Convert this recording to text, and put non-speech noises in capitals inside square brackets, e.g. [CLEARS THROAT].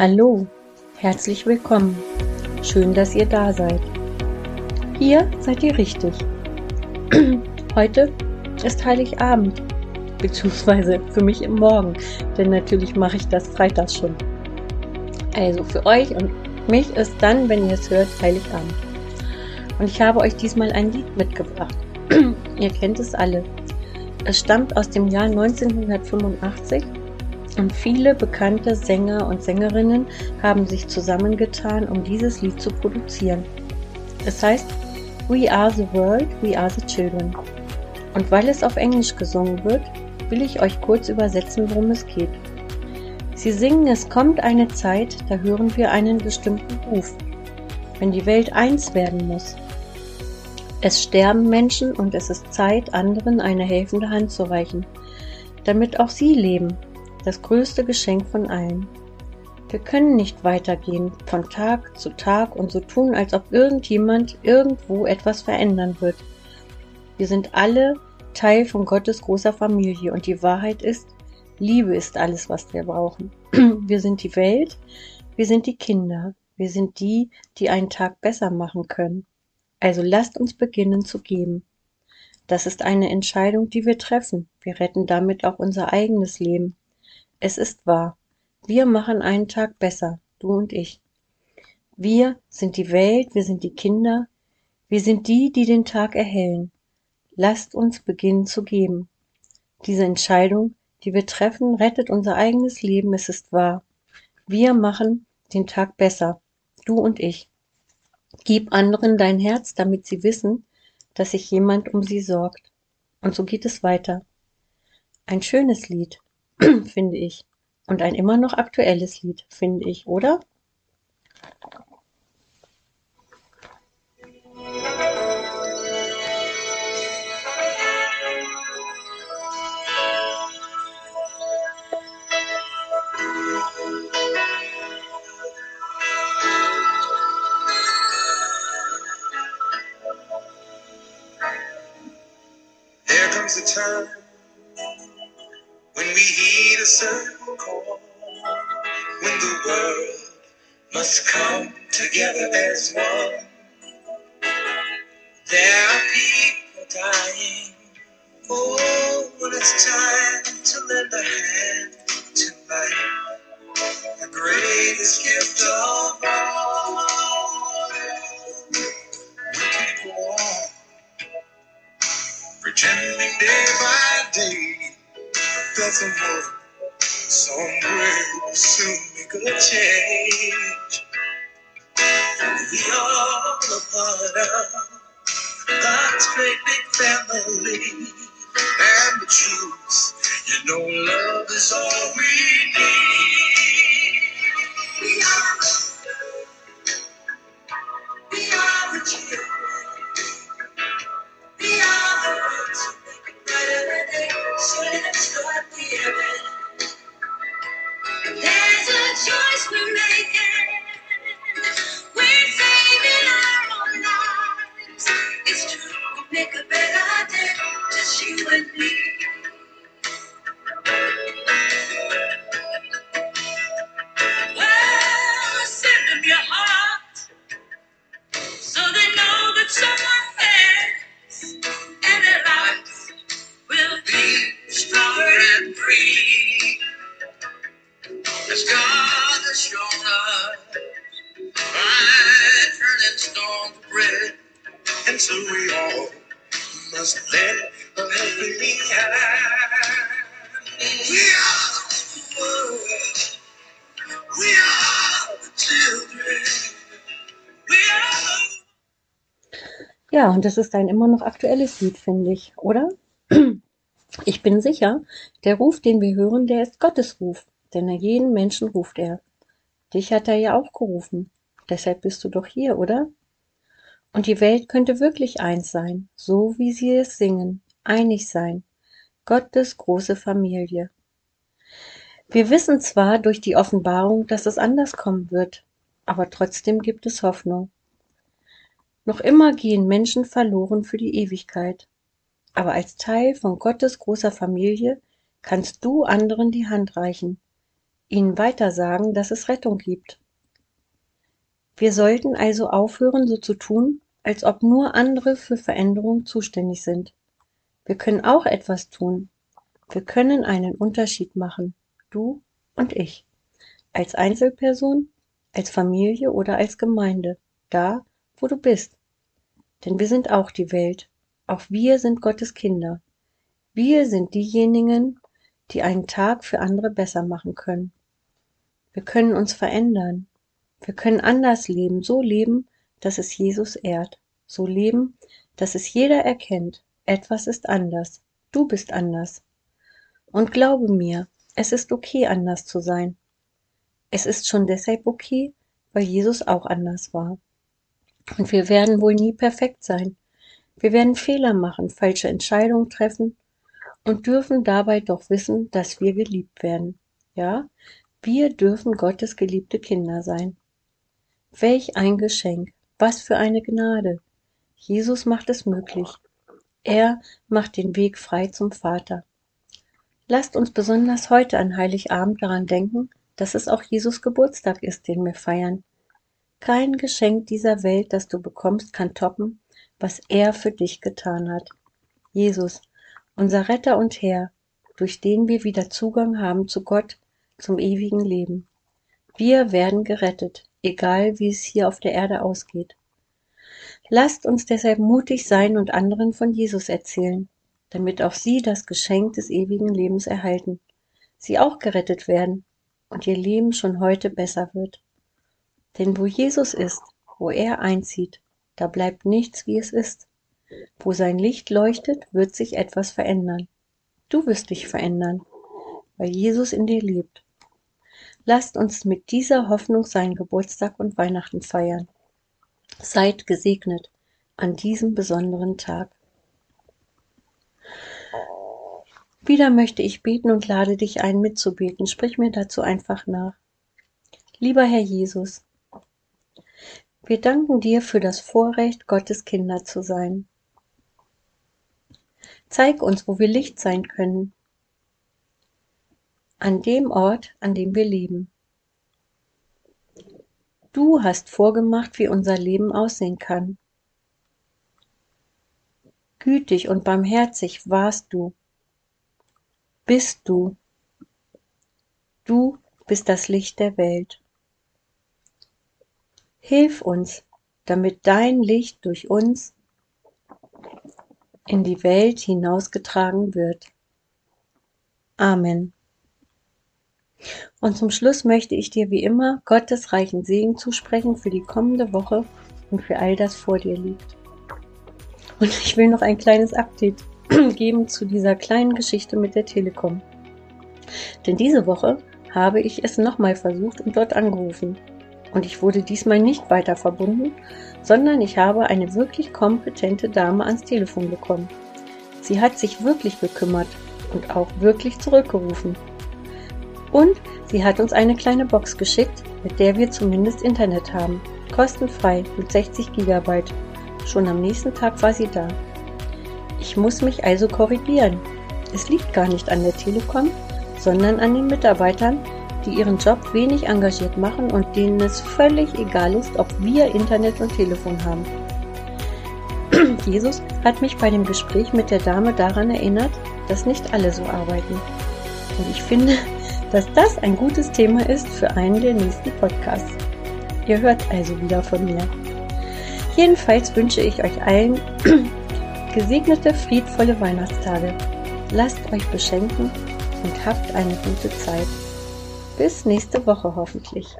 Hallo, herzlich willkommen. Schön, dass ihr da seid. Hier seid ihr richtig. [CLEARS THROAT] Heute ist Heiligabend, beziehungsweise für mich im Morgen, denn natürlich mache ich das freitags schon. Also für euch und mich ist dann, wenn ihr es hört, Heiligabend. Und ich habe euch diesmal ein Lied mitgebracht. [CLEARS THROAT] ihr kennt es alle. Es stammt aus dem Jahr 1985 und viele bekannte Sänger und Sängerinnen haben sich zusammengetan, um dieses Lied zu produzieren. Es heißt We Are the World, We Are the Children. Und weil es auf Englisch gesungen wird, will ich euch kurz übersetzen, worum es geht. Sie singen, es kommt eine Zeit, da hören wir einen bestimmten Ruf, wenn die Welt eins werden muss. Es sterben Menschen und es ist Zeit, anderen eine helfende Hand zu reichen, damit auch sie leben das größte Geschenk von allen. Wir können nicht weitergehen von Tag zu Tag und so tun, als ob irgendjemand irgendwo etwas verändern wird. Wir sind alle Teil von Gottes großer Familie und die Wahrheit ist, Liebe ist alles, was wir brauchen. [CLEARS THROAT] Wir sind die Welt, wir sind die Kinder, wir sind die, die einen Tag besser machen können. Also lasst uns beginnen zu geben. Das ist eine Entscheidung, die wir treffen. Wir retten damit auch unser eigenes Leben. Es ist wahr. Wir machen einen Tag besser, du und ich. Wir sind die Welt, wir sind die Kinder, wir sind die, die den Tag erhellen. Lasst uns beginnen zu geben. Diese Entscheidung, die wir treffen, rettet unser eigenes Leben, es ist wahr. Wir machen den Tag besser, du und ich. Gib anderen dein Herz, damit sie wissen, dass sich jemand um sie sorgt. Und so geht es weiter. Ein schönes Lied, [CLEARS THROAT] finde ich. Und ein immer noch aktuelles Lied, finde ich, oder? There time when we heed a certain call, when the world must come together as one. That someone somewhere will soon make a change. We are a part of God's great big family. And the truth, you know, love is all we bread, and so we all must lend a helping hand. We are the world. We are the children. We are. Ja, und das ist ein immer noch aktuelles Lied, finde ich, oder? Ich bin sicher, der Ruf, den wir hören, der ist Gottes Ruf, denn er jeden Menschen ruft er. Dich hat er ja auch gerufen. Deshalb bist du doch hier, oder? Und die Welt könnte wirklich eins sein, so wie sie es singen, einig sein. Gottes große Familie. Wir wissen zwar durch die Offenbarung, dass es anders kommen wird, aber trotzdem gibt es Hoffnung. Noch immer gehen Menschen verloren für die Ewigkeit. Aber als Teil von Gottes großer Familie kannst du anderen die Hand reichen. ihnen weitersagen, dass es Rettung gibt. Wir sollten also aufhören, so zu tun, als ob nur andere für Veränderung zuständig sind. Wir können auch etwas tun. Wir können einen Unterschied machen, du und ich, als Einzelperson, als Familie oder als Gemeinde, da, wo du bist. Denn wir sind auch die Welt, auch wir sind Gottes Kinder. Wir sind diejenigen, die einen Tag für andere besser machen können. Wir können uns verändern. Wir können anders leben, so leben, dass es Jesus ehrt. So leben, dass es jeder erkennt. Etwas ist anders. Du bist anders. Und glaube mir, es ist okay, anders zu sein. Es ist schon deshalb okay, weil Jesus auch anders war. Und wir werden wohl nie perfekt sein. Wir werden Fehler machen, falsche Entscheidungen treffen und dürfen dabei doch wissen, dass wir geliebt werden. Ja, wir dürfen Gottes geliebte Kinder sein. Welch ein Geschenk, was für eine Gnade. Jesus macht es möglich. Er macht den Weg frei zum Vater. Lasst uns besonders heute an Heiligabend daran denken, dass es auch Jesus Geburtstag ist, den wir feiern. Kein Geschenk dieser Welt, das du bekommst, kann toppen, was er für dich getan hat. Jesus, unser Retter und Herr, durch den wir wieder Zugang haben zu Gott, zum ewigen Leben. Wir werden gerettet, egal wie es hier auf der Erde ausgeht. Lasst uns deshalb mutig sein und anderen von Jesus erzählen, damit auch sie das Geschenk des ewigen Lebens erhalten, sie auch gerettet werden und ihr Leben schon heute besser wird. Denn wo Jesus ist, wo er einzieht, da bleibt nichts, wie es ist. Wo sein Licht leuchtet, wird sich etwas verändern. Du wirst dich verändern, weil Jesus in dir lebt. Lasst uns mit dieser Hoffnung seinen Geburtstag und Weihnachten feiern. Seid gesegnet an diesem besonderen Tag. Wieder möchte ich beten und lade dich ein, mitzubeten. Sprich mir dazu einfach nach. Lieber Herr Jesus, wir danken dir für das Vorrecht, Gottes Kinder zu sein. Zeig uns, wo wir Licht sein können. An dem Ort, an dem wir leben. Du hast vorgemacht, wie unser Leben aussehen kann. Gütig und barmherzig warst du. Bist du. Du bist das Licht der Welt. Hilf uns, damit dein Licht durch uns in die Welt hinausgetragen wird. Amen. Und zum Schluss möchte ich dir wie immer Gottes reichen Segen zusprechen für die kommende Woche und für all das vor dir liegt. Und ich will noch ein kleines Update [CLEARS THROAT] geben zu dieser kleinen Geschichte mit der Telekom. Denn diese Woche habe ich es nochmal versucht und dort angerufen und ich wurde diesmal nicht weiter verbunden, sondern ich habe eine wirklich kompetente Dame ans Telefon bekommen. Sie hat sich wirklich gekümmert und auch wirklich zurückgerufen. Und sie hat uns eine kleine Box geschickt, mit der wir zumindest Internet haben. Kostenfrei mit 60 GB. Schon am nächsten Tag war sie da. Ich muss mich also korrigieren. Es liegt gar nicht an der Telekom, sondern an den Mitarbeitern, die ihren Job wenig engagiert machen und denen es völlig egal ist, ob wir Internet und Telefon haben. [CLEARS THROAT] Jesus hat mich bei dem Gespräch mit der Dame daran erinnert, dass nicht alle so arbeiten. Und ich finde, dass das ein gutes Thema ist für einen der nächsten Podcasts. Ihr hört also wieder von mir. Jedenfalls wünsche ich euch allen [CLEARS THROAT] gesegnete, friedvolle Weihnachtstage. Lasst euch beschenken und habt eine gute Zeit. Bis nächste Woche hoffentlich.